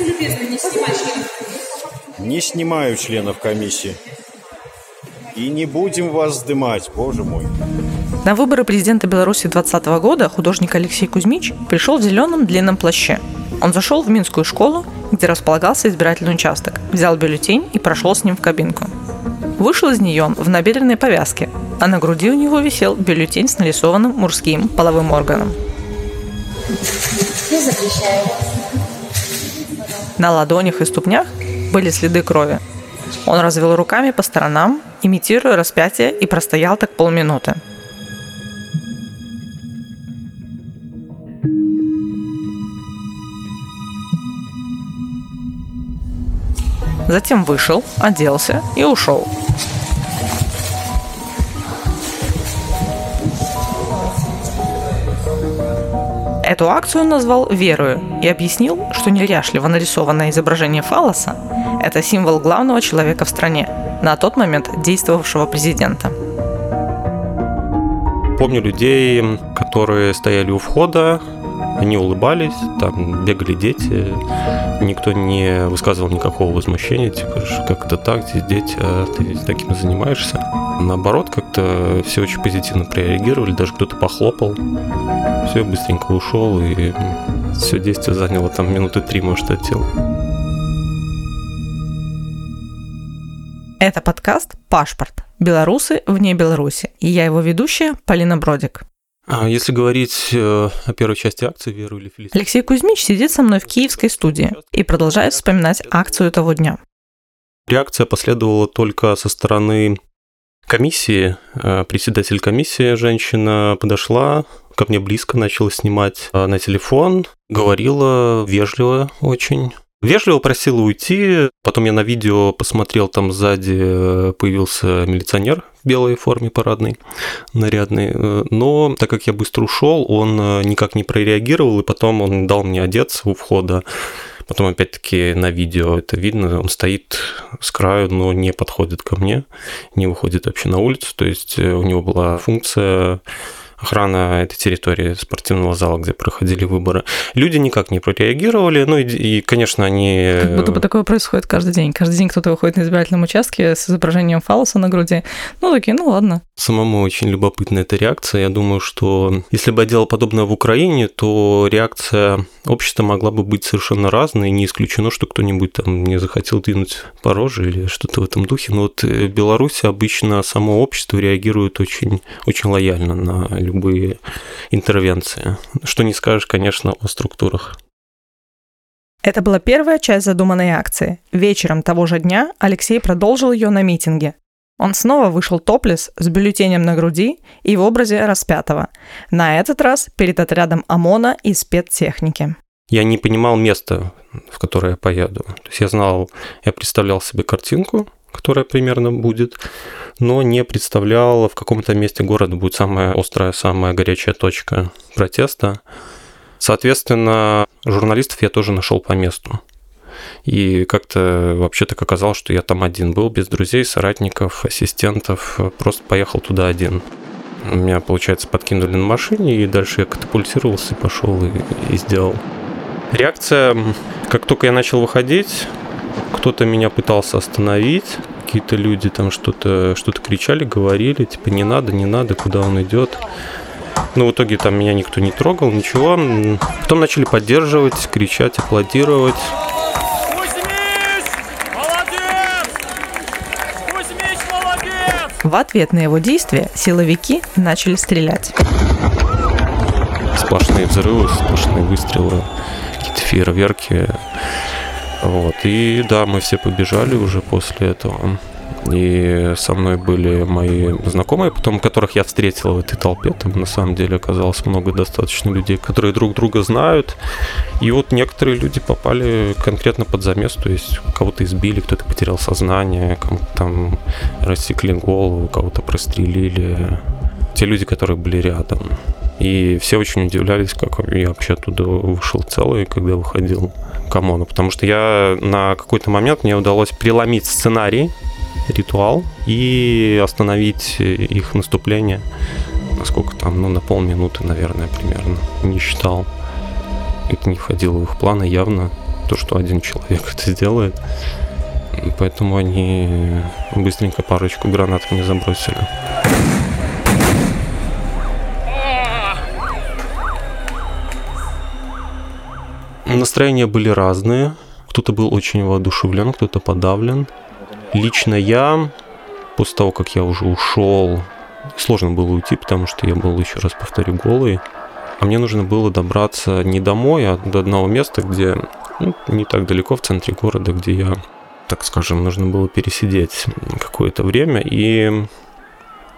Будьте любезны, не снимать членов. Не снимаю членов комиссии. И не будем вас сдымать, боже мой. На выборы президента Беларуси 2020 года художник Алексей Кузьмич пришел в зеленом длинном плаще. Он зашел в Минскую школу, где располагался избирательный участок, взял бюллетень и прошел с ним в кабинку. Вышел из нее в набедренной повязке, а на груди у него висел бюллетень с нарисованным мужским половым органом. Я запрещаю. На ладонях и ступнях были следы крови. Он развел руками по сторонам, имитируя распятие, и простоял так полминуты. Затем вышел, оделся и ушел. Эту акцию он назвал «Верую» и объяснил, что неряшливо нарисованное изображение фалоса – это символ главного человека в стране, на тот момент действовавшего президента. Помню людей, которые стояли у входа, они улыбались, там бегали дети, никто не высказывал никакого возмущения, типа, как это так, здесь дети, а ты таким занимаешься. Наоборот, как-то все очень позитивно прореагировали, даже кто-то похлопал. Все, быстренько ушел, и все действие заняло там минуты три, может, от тела. Это подкаст «Пашпорт. Белорусы вне Беларуси». И я его ведущая Полина Бродик. А если говорить э, о первой части акции «Веру или Фелисити»? Алексей Кузьмич сидит со мной в киевской студии и продолжает вспоминать акцию того дня. Реакция последовала только со стороны комиссии. Э, председатель комиссии, женщина, подошла ко мне близко, начала снимать э, на телефон, говорила вежливо очень, Вежливо просила уйти. Потом я на видео посмотрел, там сзади э, появился милиционер в белой форме парадной, нарядный. Но так как я быстро ушел, он никак не прореагировал, и потом он дал мне одеться у входа. Потом, опять-таки, на видео это видно, он стоит с краю, но не подходит ко мне, не выходит вообще на улицу. То есть у него была функция охрана этой территории спортивного зала, где проходили выборы. Люди никак не прореагировали, ну и, и конечно, они... Как будто бы такое происходит каждый день. Каждый день кто-то выходит на избирательном участке с изображением фалоса на груди. Ну, такие, ну ладно. Самому очень любопытна эта реакция. Я думаю, что если бы я делал подобное в Украине, то реакция общества могла бы быть совершенно разной. Не исключено, что кто-нибудь там не захотел двинуть по роже или что-то в этом духе. Но вот в Беларуси обычно само общество реагирует очень, очень лояльно на любые интервенции. Что не скажешь, конечно, о структурах. Это была первая часть задуманной акции. Вечером того же дня Алексей продолжил ее на митинге. Он снова вышел топлес с бюллетенем на груди и в образе распятого. На этот раз перед отрядом ОМОНа и спецтехники. Я не понимал места, в которое я поеду. То есть я знал, я представлял себе картинку, которая примерно будет, но не представлял, в каком-то месте города будет самая острая, самая горячая точка протеста. Соответственно, журналистов я тоже нашел по месту. И как-то вообще так оказалось, что я там один был, без друзей, соратников, ассистентов. Просто поехал туда один. Меня, получается, подкинули на машине, и дальше я катапультировался пошел и, и сделал. Реакция, как только я начал выходить, кто-то меня пытался остановить, какие-то люди там что-то что кричали, говорили, типа не надо, не надо, куда он идет. Но в итоге там меня никто не трогал, ничего. Потом начали поддерживать, кричать, аплодировать. В ответ на его действия силовики начали стрелять. Сплошные взрывы, сплошные выстрелы, какие-то фейерверки. Вот. И да, мы все побежали уже после этого. И со мной были мои знакомые, потом которых я встретил в этой толпе. Там на самом деле оказалось много достаточно людей, которые друг друга знают. И вот некоторые люди попали конкретно под замес, то есть кого-то избили, кто-то потерял сознание, кому-то там рассекли голову, кого-то прострелили. Те люди, которые были рядом. И все очень удивлялись, как я вообще оттуда вышел целый, когда выходил к ОМОНу. Потому что я на какой-то момент мне удалось преломить сценарий, ритуал и остановить их наступление. Насколько там, ну, на полминуты, наверное, примерно. Не считал. Это не входило в их планы явно. то, что один человек это сделает. Поэтому они быстренько парочку гранат мне забросили. Настроения были разные. Кто-то был очень воодушевлен, кто-то подавлен. Лично я, после того, как я уже ушел, сложно было уйти, потому что я был, еще раз повторю, голый. А мне нужно было добраться не домой, а до одного места, где ну, не так далеко в центре города, где я, так скажем, нужно было пересидеть какое-то время. И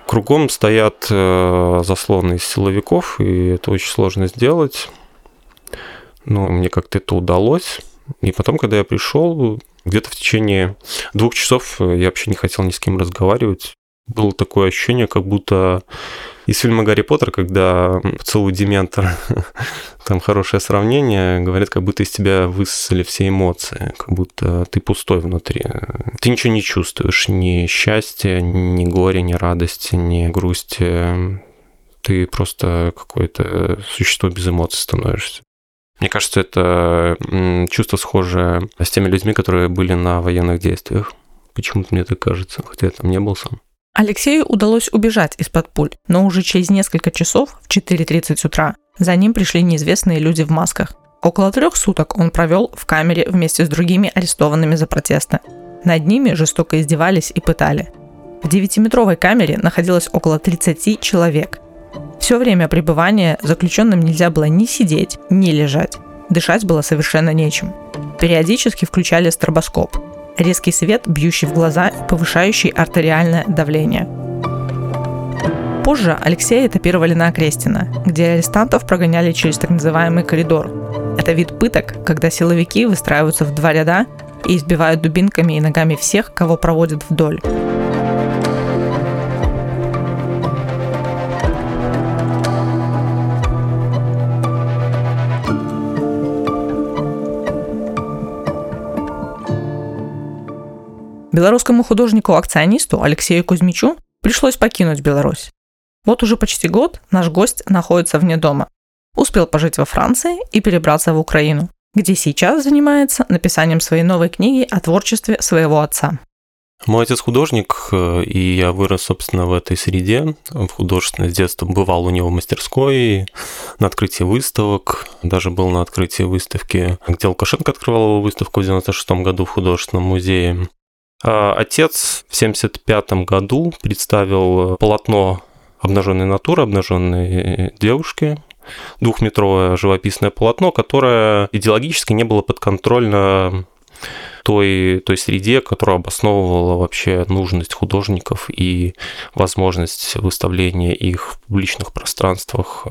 кругом стоят э, заслоны из силовиков, и это очень сложно сделать. Но мне как-то это удалось. И потом, когда я пришел, где-то в течение двух часов я вообще не хотел ни с кем разговаривать. Было такое ощущение, как будто из фильма «Гарри Поттер», когда целую Дементор, там хорошее сравнение, говорят, как будто из тебя высосали все эмоции, как будто ты пустой внутри. Ты ничего не чувствуешь, ни счастья, ни горя, ни радости, ни грусти. Ты просто какое-то существо без эмоций становишься. Мне кажется, это чувство схожее с теми людьми, которые были на военных действиях. Почему-то мне так кажется, хотя я там не был сам. Алексею удалось убежать из-под пуль, но уже через несколько часов, в 4.30 утра, за ним пришли неизвестные люди в масках. Около трех суток он провел в камере вместе с другими арестованными за протесты. Над ними жестоко издевались и пытали. В девятиметровой камере находилось около 30 человек – все время пребывания заключенным нельзя было ни сидеть, ни лежать. Дышать было совершенно нечем. Периодически включали стробоскоп. Резкий свет, бьющий в глаза повышающий артериальное давление. Позже Алексея этапировали на Окрестина, где арестантов прогоняли через так называемый коридор. Это вид пыток, когда силовики выстраиваются в два ряда и избивают дубинками и ногами всех, кого проводят вдоль. Белорусскому художнику-акционисту Алексею Кузьмичу пришлось покинуть Беларусь. Вот уже почти год наш гость находится вне дома. Успел пожить во Франции и перебраться в Украину, где сейчас занимается написанием своей новой книги о творчестве своего отца. Мой отец художник, э, и я вырос, собственно, в этой среде. В художественной с детства бывал у него в мастерской, на открытии выставок. Даже был на открытии выставки, где Лукашенко открывал его выставку в 96 году в художественном музее. А, отец в 1975 году представил полотно обнаженной натуры, обнаженной девушки, двухметровое живописное полотно, которое идеологически не было подконтрольно той, той среде, которая обосновывала вообще нужность художников и возможность выставления их в публичных пространствах.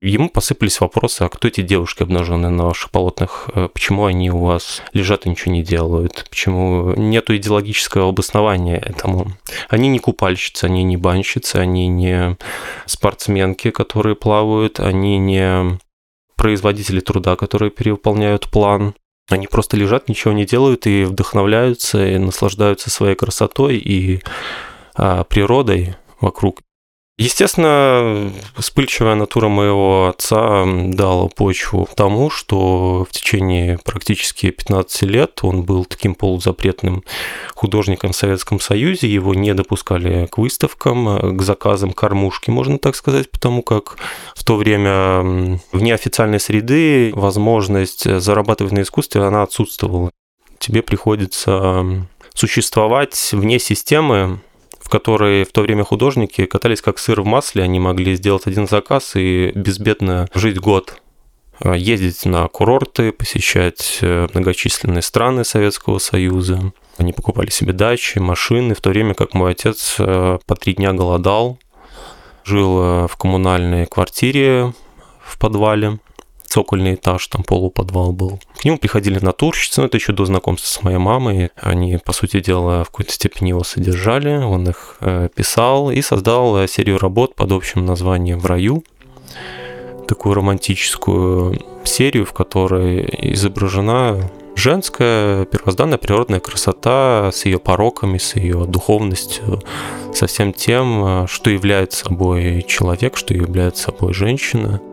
Ему посыпались вопросы, а кто эти девушки, обнаженные на ваших полотнах, почему они у вас лежат и ничего не делают, почему нету идеологического обоснования этому. Они не купальщицы, они не банщицы, они не спортсменки, которые плавают, они не производители труда, которые перевыполняют план. Они просто лежат, ничего не делают и вдохновляются, и наслаждаются своей красотой и а, природой вокруг. Естественно, вспыльчивая натура моего отца дала почву тому, что в течение практически 15 лет он был таким полузапретным художником в Советском Союзе, его не допускали к выставкам, к заказам кормушки, можно так сказать, потому как в то время вне официальной среды возможность зарабатывать на искусстве, она отсутствовала. Тебе приходится существовать вне системы, в которой в то время художники катались как сыр в масле, они могли сделать один заказ и безбедно жить год а, ездить на курорты, посещать э, многочисленные страны Советского Союза. Они покупали себе дачи, машины, в то время как мой отец э, по три дня голодал, жил э, в коммунальной квартире в подвале, цокольный этаж, там полуподвал был. К нему приходили натурщицы, но это еще до знакомства с моей мамой. Они, по сути дела, в какой-то степени его содержали, он их э, писал и создал э, серию работ под общим названием «В раю», такую романтическую серию, в которой изображена женская первозданная природная красота с ее пороками, с ее духовностью, со всем тем, э, что является собой человек, что является собой женщина –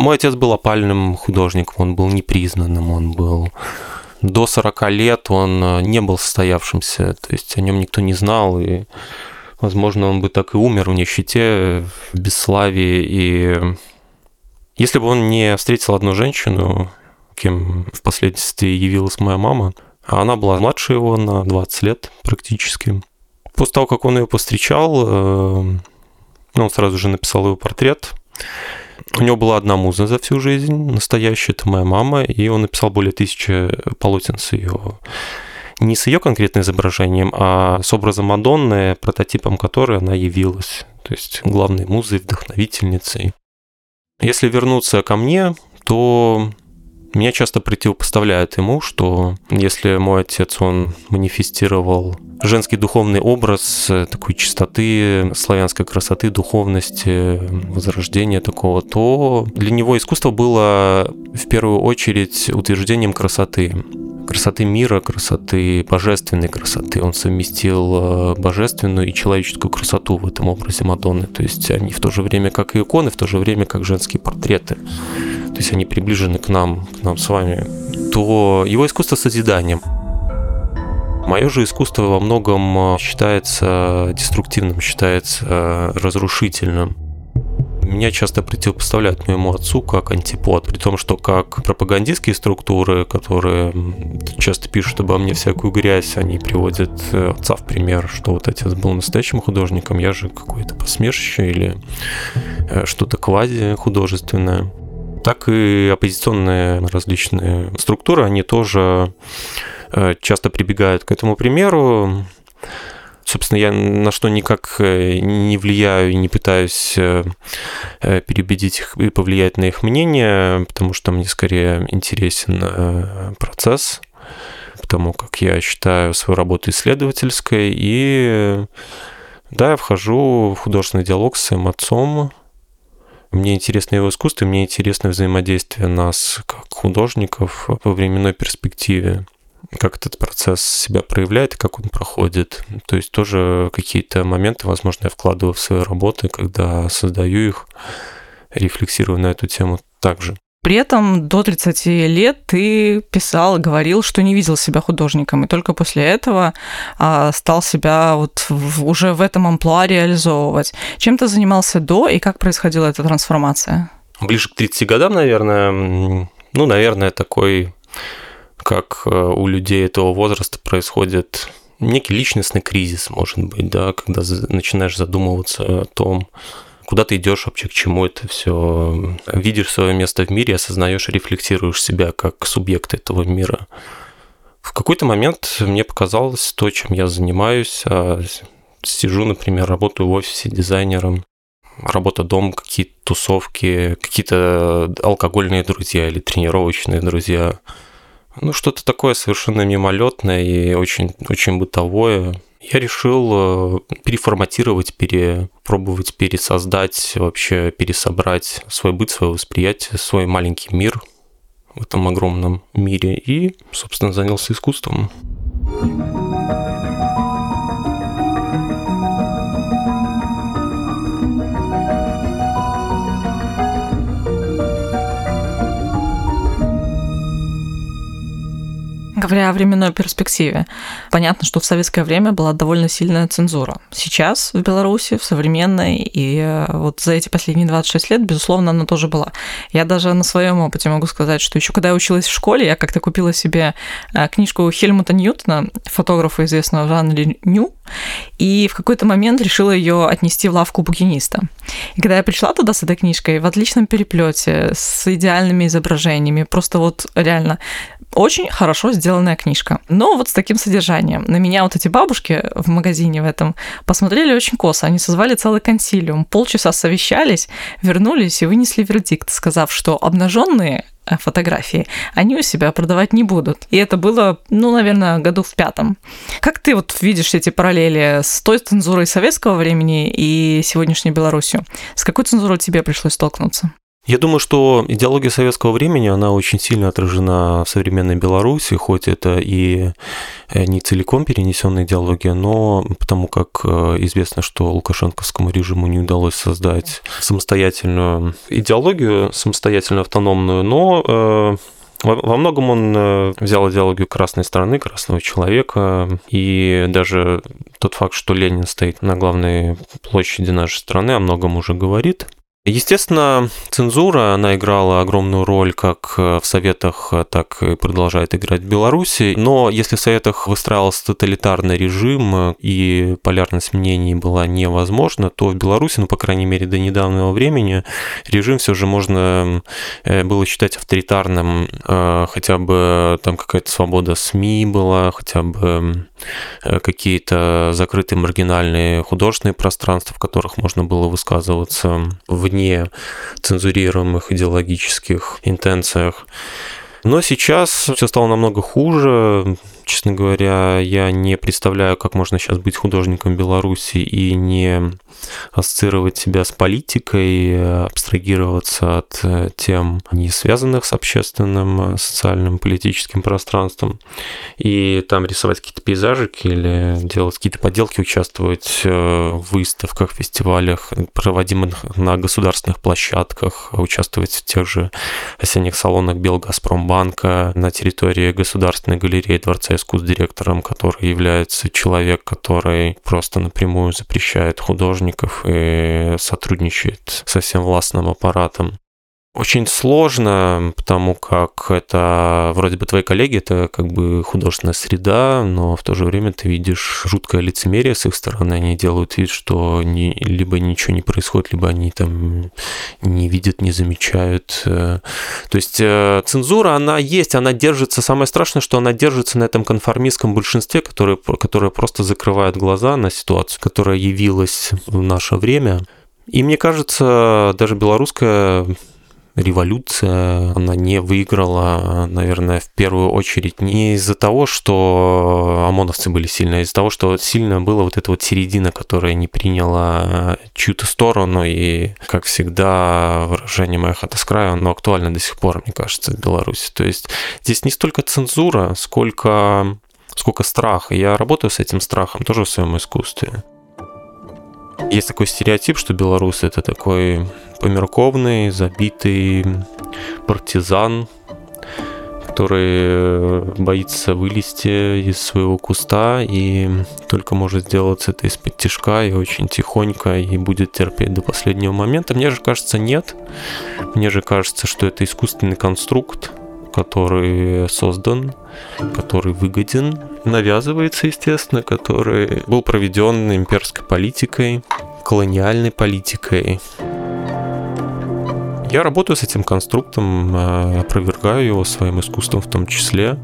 Мой отец был опальным художником, он был непризнанным, он был до 40 лет он э, не был состоявшимся, то есть о нем никто не знал, и, возможно, он бы так и умер в нищете, в бесславии, и если бы он не встретил одну женщину, кем впоследствии явилась моя мама, а она была младше его на 20 лет практически. После того, как он ее повстречал, э, ну, он сразу же написал его портрет. У него была одна муза за всю жизнь, настоящая, это моя мама, и он написал более тысячи полотен с ее не с ее конкретным изображением, а с образом Мадонны, прототипом которой она явилась. То есть главной музой, вдохновительницей. Если вернуться ко мне, то меня часто противопоставляют ему, что если мой отец, он манифестировал женский духовный образ э, такой чистоты, славянской красоты, духовности, возрождения такого, то для него искусство было в первую очередь утверждением красоты красоты мира, красоты божественной красоты. Он совместил э, божественную и человеческую красоту в этом образе Мадонны. То есть они в то же время как и иконы, в то же время как женские портреты. То есть они приближены к нам, к нам с вами. То его искусство созиданием. Мое же искусство во многом э, считается деструктивным, считается э, разрушительным. Меня часто противопоставляют моему отцу как антипод, при том, что как пропагандистские структуры, которые часто пишут обо мне всякую грязь, они приводят э, отца в пример, что вот отец был настоящим художником, я же какое-то посмешище или э, что-то квази-художественное так и оппозиционные различные структуры, они тоже э, часто прибегают к этому примеру. Собственно, я на что никак э, не влияю и не пытаюсь э, э, переубедить их и повлиять на их мнение, потому что мне скорее интересен процесс, потому как я считаю свою работу исследовательской, и да, я вхожу в художественный диалог с своим отцом, мне интересно его искусство, мне интересно взаимодействие нас как художников во временной перспективе как этот процесс себя проявляет и как он проходит. То есть тоже какие-то моменты, возможно, я вкладываю в свои работы, когда создаю их, рефлексирую на эту тему также. При этом до 30 лет ты писал, говорил, что не видел себя художником, и только после этого а, стал себя вот в, уже в этом амплуа реализовывать. Чем ты занимался до, и как происходила эта трансформация? Ближе к 30 годам, наверное, ну, наверное, такой как э, у людей этого возраста происходит некий личностный кризис, может быть, да, когда начинаешь задумываться о том, куда ты идешь вообще, к чему это все, видишь свое место в мире, осознаешь, рефлексируешь себя как субъект этого мира. В какой-то момент мне показалось то, чем я занимаюсь, а, сижу, например, работаю в офисе дизайнером, работа дом, какие-то тусовки, какие-то алкогольные друзья или тренировочные друзья – ну, что-то такое совершенно мимолетное и очень, очень бытовое. Я решил э, переформатировать, перепробовать пересоздать, вообще пересобрать свой быт, свое восприятие, свой маленький мир в этом огромном мире и, собственно, занялся искусством. Говоря о временной перспективе, понятно, что в советское время была довольно сильная цензура. Сейчас в Беларуси, в современной, и э, вот за эти последние 26 лет, безусловно, она тоже была. Я даже на своем опыте могу сказать, что еще когда я училась в школе, я как-то купила себе э, книжку Хельмута Ньютона, фотографа известного в жанре Нью, и в какой-то момент решила ее отнести в лавку букиниста. И когда я пришла туда с этой книжкой, в отличном переплете, с идеальными изображениями, просто вот реально очень хорошо сделанная книжка. Но вот с таким содержанием. На меня вот эти бабушки в магазине в этом посмотрели очень косо. Они созвали целый консилиум. Полчаса совещались, вернулись и вынесли вердикт, сказав, что обнаженные фотографии, они у себя продавать не будут. И это было, ну, наверное, году в пятом. Как ты вот видишь эти параллели с той цензурой советского времени и сегодняшней Беларусью? С какой цензурой тебе пришлось столкнуться? Я думаю, что идеология советского времени, она очень сильно отражена в современной Беларуси, хоть это и не целиком перенесенная идеология, но потому как известно, что лукашенковскому режиму не удалось создать самостоятельную идеологию, самостоятельно автономную, но во многом он э, взял идеологию красной страны, красного человека, и даже тот факт, что Ленин стоит на главной площади нашей страны, о многом уже говорит. Естественно, цензура, она играла огромную роль как в Советах, так и продолжает играть в Беларуси. Но если в Советах выстраивался тоталитарный режим и полярность мнений была невозможна, то в Беларуси, ну, по крайней мере, до недавнего времени, режим все же можно э, было считать авторитарным. Э, хотя бы там какая-то свобода СМИ была, хотя бы э, какие-то закрытые маргинальные художественные пространства, в которых можно было высказываться в вне цензурируемых идеологических интенциях. Но сейчас все стало намного хуже. Честно говоря, я не представляю, как можно сейчас быть художником Беларуси и не ассоциировать себя с политикой, абстрагироваться от э, тем, не связанных с общественным, э, социальным, политическим пространством, и там рисовать какие-то пейзажики или делать какие-то поделки, участвовать э, в выставках, фестивалях, проводимых на государственных площадках, участвовать в тех же осенних салонах Белгазпромбанка на территории Государственной галереи Дворца искусств директором, который является человек, который просто напрямую запрещает художников и сотрудничает со всем властным аппаратом. Очень сложно, потому как это вроде бы твои коллеги, это как бы художественная среда, но в то же время ты видишь жуткое лицемерие с их стороны. Они делают вид, что не, либо ничего не происходит, либо они там не видят, не замечают. То есть э, цензура, она есть, она держится. Самое страшное, что она держится на этом конформистском большинстве, которое, которое просто закрывает глаза на ситуацию, которая явилась в наше время. И мне кажется, даже белорусская революция, она не выиграла, наверное, в первую очередь не из-за того, что ОМОНовцы были сильны, а из-за того, что сильно была вот эта вот середина, которая не приняла чью-то сторону, и, как всегда, выражение моих хата с краю, оно актуально до сих пор, мне кажется, в Беларуси. То есть здесь не столько цензура, сколько сколько страха. Я работаю с этим страхом тоже в своем искусстве. Есть такой стереотип, что белорус это такой померковный, забитый партизан, который боится вылезти из своего куста и только может сделать это из-под тяжка и очень тихонько и будет терпеть до последнего момента. Мне же кажется, нет. Мне же кажется, что это искусственный конструкт, который создан, который выгоден, навязывается, естественно, который был проведен имперской политикой, колониальной политикой. Я работаю с этим конструктом, э, опровергаю его своим искусством в том числе.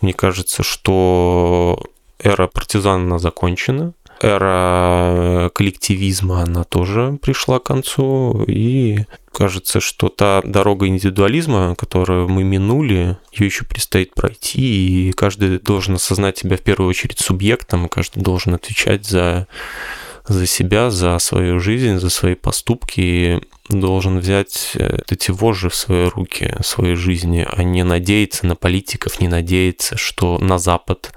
Мне кажется, что эра партизана закончена, эра коллективизма, она тоже пришла к концу, и кажется, что та дорога индивидуализма, которую мы минули, ее еще предстоит пройти, и каждый должен осознать себя в первую очередь субъектом, каждый должен отвечать за, за себя, за свою жизнь, за свои поступки, и должен взять э, эти вожжи в свои руки, своей жизни, а не надеяться на политиков, не надеяться, что на Запад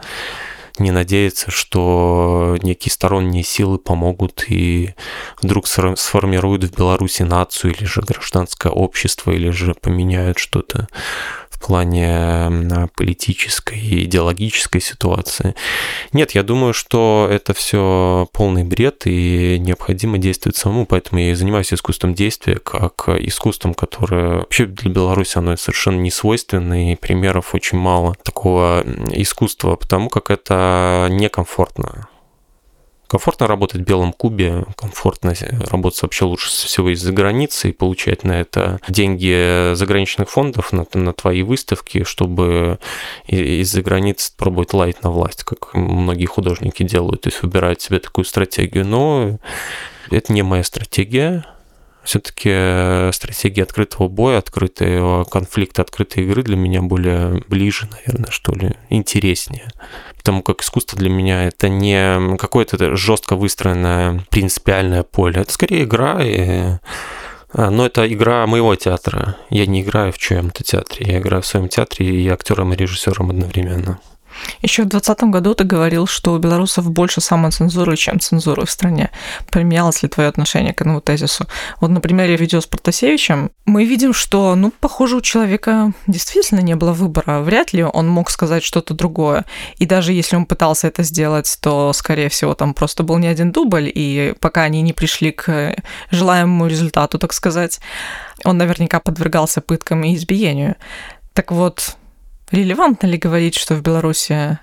не надеяться, что некие сторонние силы помогут и вдруг сформируют в Беларуси нацию или же гражданское общество, или же поменяют что-то плане политической и идеологической ситуации. Нет, я думаю, что это все полный бред и необходимо действовать самому, поэтому я и занимаюсь искусством действия как искусством, которое вообще для Беларуси оно совершенно не свойственно, и примеров очень мало такого искусства, потому как это некомфортно комфортно работать в белом кубе, комфортно работать вообще лучше всего из-за границы и получать на это деньги заграничных фондов на, на твои выставки, чтобы из-за границы пробовать лайт на власть, как многие художники делают, то есть выбирают себе такую стратегию. Но это не моя стратегия, Все-таки стратегия открытого боя, открытого конфликта, открытой игры для меня более ближе, наверное, что ли, интереснее. Потому как искусство для меня это не какое-то жестко выстроенное принципиальное поле. Это скорее игра и а, но это игра моего театра. Я не играю в чьем-то театре. Я играю в своем театре и актером и режиссером одновременно. Еще в 2020 году ты говорил, что у белорусов больше самоцензуры, чем цензуры в стране. Поменялось ли твое отношение к этому тезису? Вот на примере видео с Протасевичем мы видим, что, ну, похоже, у человека действительно не было выбора. Вряд ли он мог сказать что-то другое. И даже если он пытался это сделать, то, скорее всего, там просто был не один дубль, и пока они не пришли к желаемому результату, так сказать, он наверняка подвергался пыткам и избиению. Так вот, Релевантно ли говорить, что в Беларуси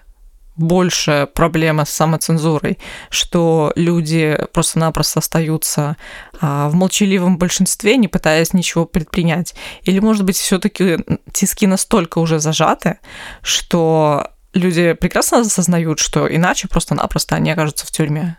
больше проблема с самоцензурой, что люди просто-напросто остаются а, в молчаливом большинстве, не пытаясь ничего предпринять? Или, может быть, все-таки тиски настолько уже зажаты, что люди прекрасно осознают, что иначе просто-напросто они окажутся в тюрьме?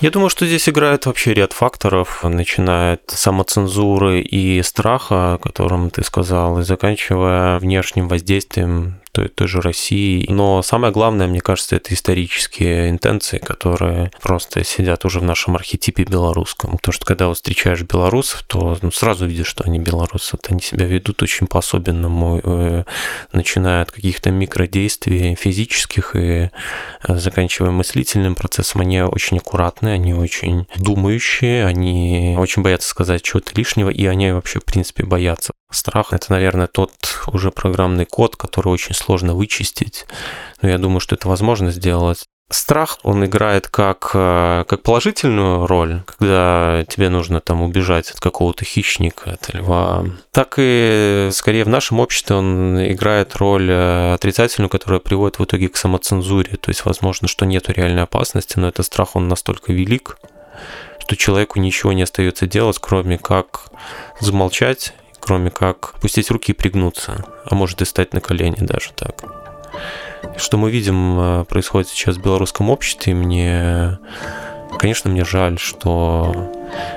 Я думаю, что здесь играет вообще ряд факторов, начиная от самоцензуры и страха, о котором ты сказал, и заканчивая внешним воздействием той, той же России. Но самое главное, мне кажется, это исторические интенции, которые просто сидят уже в нашем архетипе белорусском. Потому что когда вот встречаешь белорусов, то ну, сразу видишь, что они белорусы. Вот они себя ведут очень по-особенному, э, начиная от каких-то микродействий физических и э, заканчивая мыслительным процессом. Они очень аккуратные, они очень думающие, они очень боятся сказать чего-то лишнего, и они вообще, в принципе, боятся. Страх – это, наверное, тот уже программный код, который очень сложно вычистить. Но я думаю, что это возможно сделать. Страх, он играет как, э, как положительную роль, когда тебе нужно там убежать от какого-то хищника, от льва. Так и скорее в нашем обществе он играет роль э, отрицательную, которая приводит в итоге к самоцензуре. То есть, возможно, что нету реальной опасности, но этот страх, он настолько велик, что человеку ничего не остается делать, кроме как замолчать кроме как пустить руки и пригнуться, а может и стать на колени даже так. Что мы видим э, происходит сейчас в белорусском обществе, мне, конечно, мне жаль, что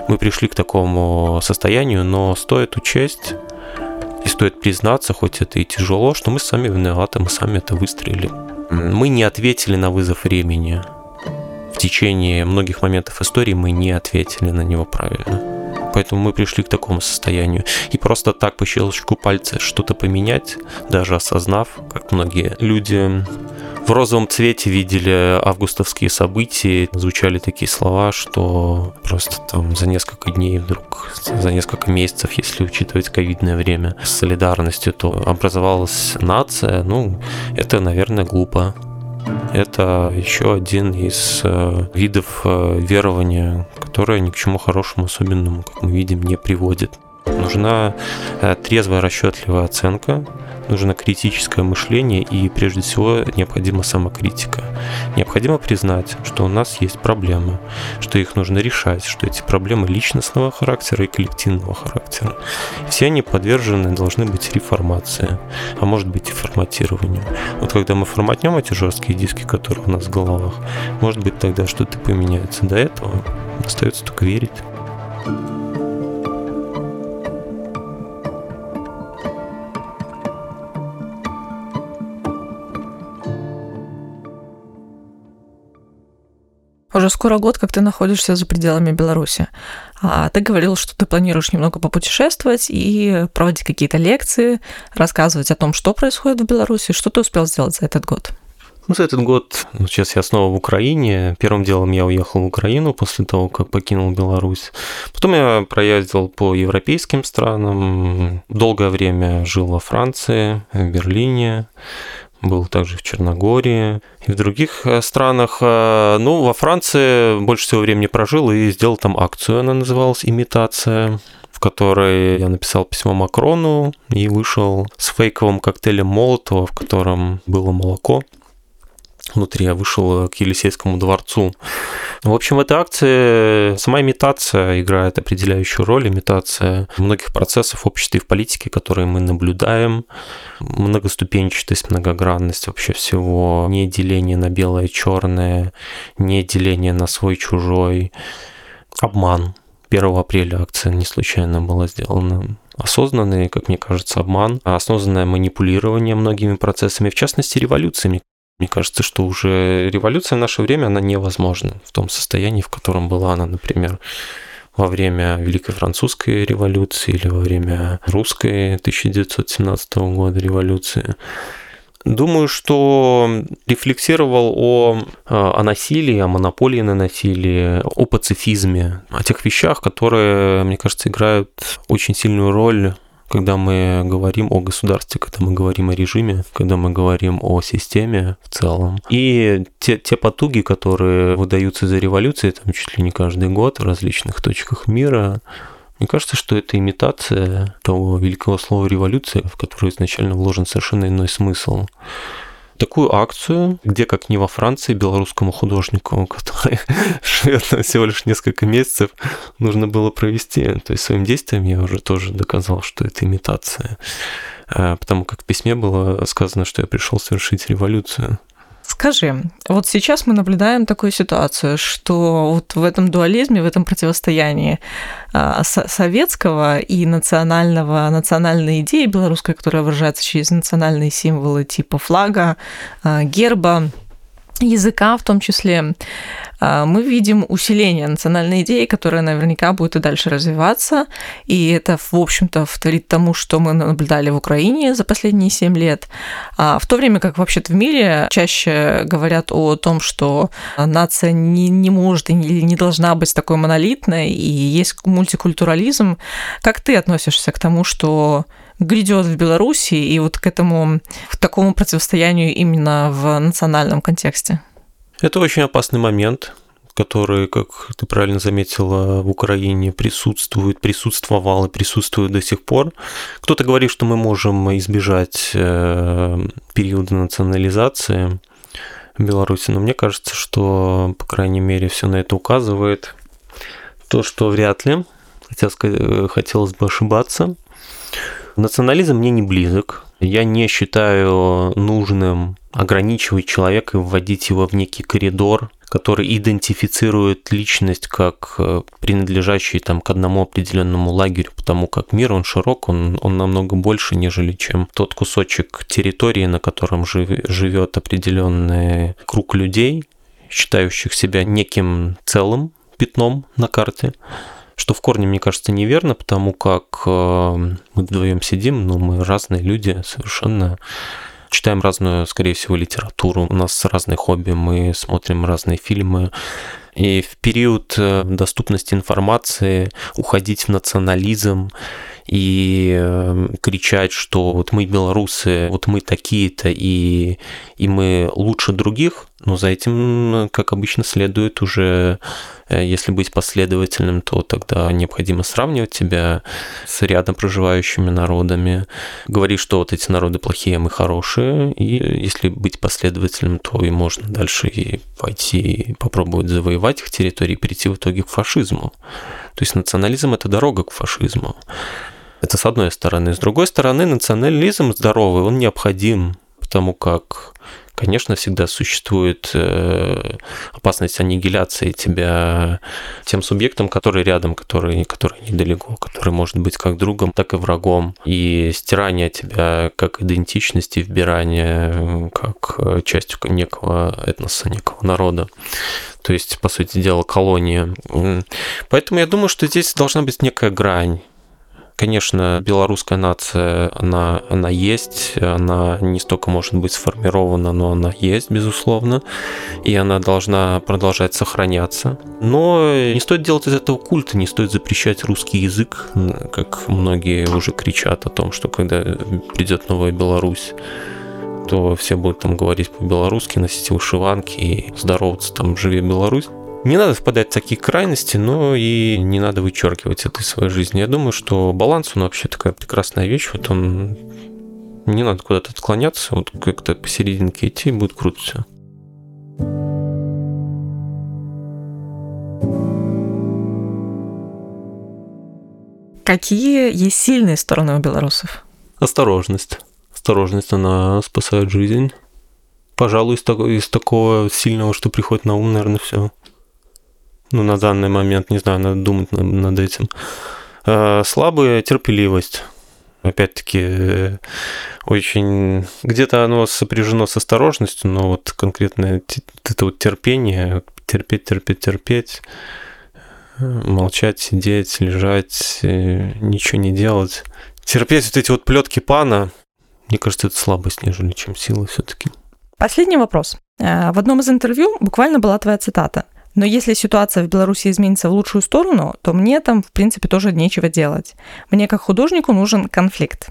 мы пришли к такому состоянию, но стоит учесть и стоит признаться, хоть это и тяжело, что мы сами виноваты, мы сами это выстроили. Мы не ответили на вызов времени. В течение многих моментов истории мы не ответили на него правильно поэтому мы пришли к такому состоянию. И просто так по щелчку пальца что-то поменять, даже осознав, как многие люди в розовом цвете видели августовские события, звучали такие слова, что просто там за несколько дней вдруг, за несколько месяцев, если учитывать ковидное время, с солидарностью, то образовалась нация. Ну, это, наверное, глупо. Это еще один из э, видов э, верования, которое ни к чему хорошему особенному, как мы видим, не приводит. Нужна э, трезвая, расчетливая оценка, нужно критическое мышление и прежде всего необходима самокритика. Необходимо признать, что у нас есть проблемы, что их нужно решать, что эти проблемы личностного характера и коллективного характера. Все они подвержены должны быть реформации, а может быть и форматированию. Вот когда мы форматнем эти жесткие диски, которые у нас в головах, может быть тогда что-то поменяется. До этого остается только верить. Уже скоро год, как ты находишься за пределами Беларуси. А ты говорил, что ты планируешь немного попутешествовать и проводить какие-то лекции, рассказывать о том, что происходит в Беларуси. Что ты успел сделать за этот год? Ну, за этот год, ну, сейчас я снова в Украине. Первым делом я уехал в Украину после того, как покинул Беларусь. Потом я проездил по европейским странам. Долгое время жил во Франции, в Берлине был также в Черногории и в других э, странах. Э, ну, во Франции больше всего времени прожил и сделал там акцию, она называлась «Имитация» в которой я написал письмо Макрону и вышел с фейковым коктейлем Молотова, в котором было молоко внутри, я вышел к Елисейскому дворцу. В общем, в этой акции сама имитация играет определяющую роль, имитация многих процессов в обществе и в политике, которые мы наблюдаем, многоступенчатость, многогранность вообще всего, не деление на белое, черное, не деление на свой, чужой, обман, 1 апреля акция не случайно была сделана. Осознанный, как мне кажется, обман, осознанное манипулирование многими процессами, в частности, революциями. Мне кажется, что уже революция в наше время, она невозможна в том состоянии, в котором была она, например, во время Великой Французской революции или во время Русской 1917 года революции. Думаю, что рефлексировал о, о насилии, о монополии на насилие, о пацифизме, о тех вещах, которые, мне кажется, играют очень сильную роль когда мы говорим о государстве, когда мы говорим о режиме, когда мы говорим о системе в целом. И те, те потуги, которые выдаются за революцией, там чуть ли не каждый год в различных точках мира, мне кажется, что это имитация того великого слова «революция», в которое изначально вложен совершенно иной смысл. Такую акцию, где, как не во Франции, белорусскому художнику, который живет всего лишь несколько месяцев, нужно было провести. То есть своим действием я уже тоже доказал, что это имитация. А, потому как в письме было сказано, что я пришел совершить революцию. Скажи, вот сейчас мы наблюдаем такую ситуацию, что вот в этом дуализме, в этом противостоянии а, советского и национального, национальной идеи белорусской, которая выражается через национальные символы типа флага, а, герба, языка в том числе, а, мы видим усиление национальной идеи, которая наверняка будет и дальше развиваться. И это, в общем-то, вторит тому, что мы наблюдали в Украине за последние семь лет. А в то время как вообще-то в мире чаще говорят о том, что нация не, не может и не, не должна быть такой монолитной, и есть мультикультурализм. Как ты относишься к тому, что грядет в Беларуси и вот к этому, к такому противостоянию именно в национальном контексте? Это очень опасный момент, который, как ты правильно заметила, в Украине присутствует, присутствовал и присутствует до сих пор. Кто-то говорит, что мы можем избежать э, периода национализации Беларуси, но мне кажется, что, по крайней мере, все на это указывает. То, что вряд ли, хотя э, хотелось бы ошибаться. Национализм мне не близок. Я не считаю нужным ограничивать человека и вводить его в некий коридор, который идентифицирует личность как э, принадлежащий там, к одному определенному лагерю, потому как мир, он широк, он, он намного больше, нежели чем тот кусочек территории, на котором жив, живет определенный круг людей, считающих себя неким целым пятном на карте что в корне, мне кажется, неверно, потому как э, мы вдвоем сидим, но мы разные люди совершенно читаем разную, скорее всего, литературу, у нас разные хобби, мы смотрим разные фильмы. И в период э, доступности информации уходить в национализм и э, кричать, что вот мы белорусы, вот мы такие-то, и, и мы лучше других, но за этим, как обычно, следует уже, э, если быть последовательным, то тогда необходимо сравнивать себя с рядом проживающими народами, говорить, что вот эти народы плохие, а мы хорошие, и если быть последовательным, то и можно дальше и пойти и попробовать завоевать их территории, и перейти в итоге к фашизму. То есть национализм – это дорога к фашизму. Это с одной стороны. С другой стороны, национализм здоровый, он необходим, потому как, конечно, всегда существует э, опасность аннигиляции тебя тем субъектом, который рядом, который, который недалеко, который может быть как другом, так и врагом. И стирание тебя как идентичности, вбирание как частью некого этноса, некого народа то есть, по сути дела, колония. Поэтому я думаю, что здесь должна быть некая грань Конечно, белорусская нация, она, она есть, она не столько может быть сформирована, но она есть, безусловно, и она должна продолжать сохраняться. Но не стоит делать из этого культа, не стоит запрещать русский язык, как многие уже кричат о том, что когда придет новая Беларусь, то все будут там говорить по-белорусски, носить вышиванки и здороваться там «Живи Беларусь». Не надо впадать в такие крайности, но и не надо вычеркивать это из своей жизни. Я думаю, что баланс, он вообще такая прекрасная вещь. Вот он... Не надо куда-то отклоняться, вот как-то посерединке идти, и будет круто все. Какие есть сильные стороны у белорусов? Осторожность. Осторожность, она спасает жизнь. Пожалуй, из, такого, из такого сильного, что приходит на ум, наверное, все. Ну, на данный момент, не знаю, надо думать над этим. Э, слабая терпеливость. Опять-таки, э, очень... Где-то оно сопряжено с осторожностью, но вот конкретно это вот терпение, терпеть, терпеть, терпеть, э, молчать, сидеть, лежать, ничего не делать. Терпеть вот эти вот плетки пана, мне кажется, это слабость, нежели чем сила все-таки. Последний вопрос. В одном из интервью буквально была твоя цитата – но если ситуация в Беларуси изменится в лучшую сторону, то мне там, в принципе, тоже нечего делать. Мне как художнику нужен конфликт.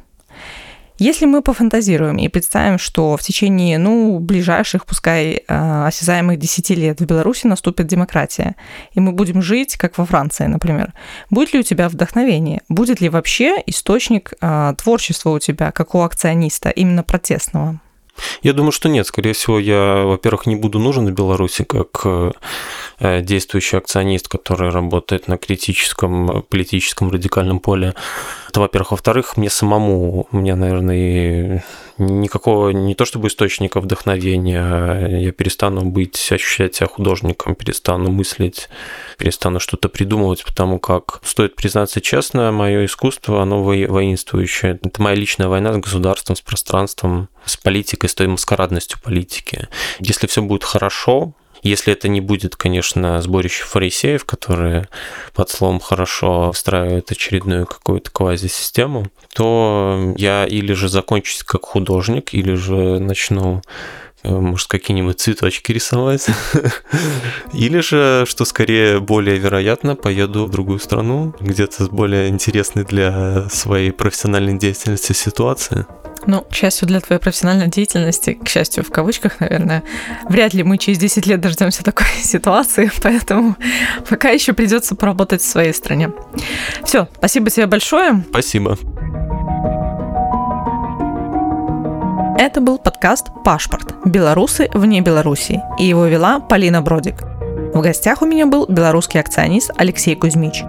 Если мы пофантазируем и представим, что в течение, ну, ближайших, пускай, э, осязаемых 10 лет в Беларуси наступит демократия, и мы будем жить, как во Франции, например, будет ли у тебя вдохновение? Будет ли вообще источник э, творчества у тебя, как у акциониста, именно протестного? Я думаю, что нет. Скорее всего, я, во-первых, не буду нужен в Беларуси как э, действующий акционист, который работает на критическом политическом радикальном поле. Это, во-первых. Во-вторых, мне самому, меня, наверное, никакого, не то чтобы источника вдохновения, а я перестану быть, ощущать себя художником, перестану мыслить, перестану что-то придумывать, потому как, стоит признаться честно, мое искусство, оно воинствующее. Это моя личная война с государством, с пространством, с политикой, с той маскарадностью политики. Если все будет хорошо, если это не будет, конечно, сборище фарисеев, которые под словом «хорошо» встраивают очередную какую-то квази-систему, то я или же закончусь как художник, или же начну может, какие-нибудь цветочки рисовать. Или же, что скорее более вероятно, поеду в другую страну, где-то с более интересной для своей профессиональной деятельности ситуации. Ну, к счастью для твоей профессиональной деятельности, к счастью в кавычках, наверное, вряд ли мы через 10 лет дождемся такой ситуации, поэтому пока еще придется поработать в своей стране. Все, спасибо тебе большое. Спасибо. Это был подкаст «Пашпорт. Белорусы вне Белоруссии» и его вела Полина Бродик. В гостях у меня был белорусский акционист Алексей Кузьмич.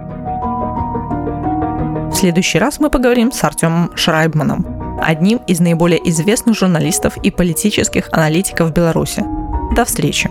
В следующий раз мы поговорим с Артемом Шрайбманом, одним из наиболее известных журналистов и политических аналитиков Беларуси. До встречи!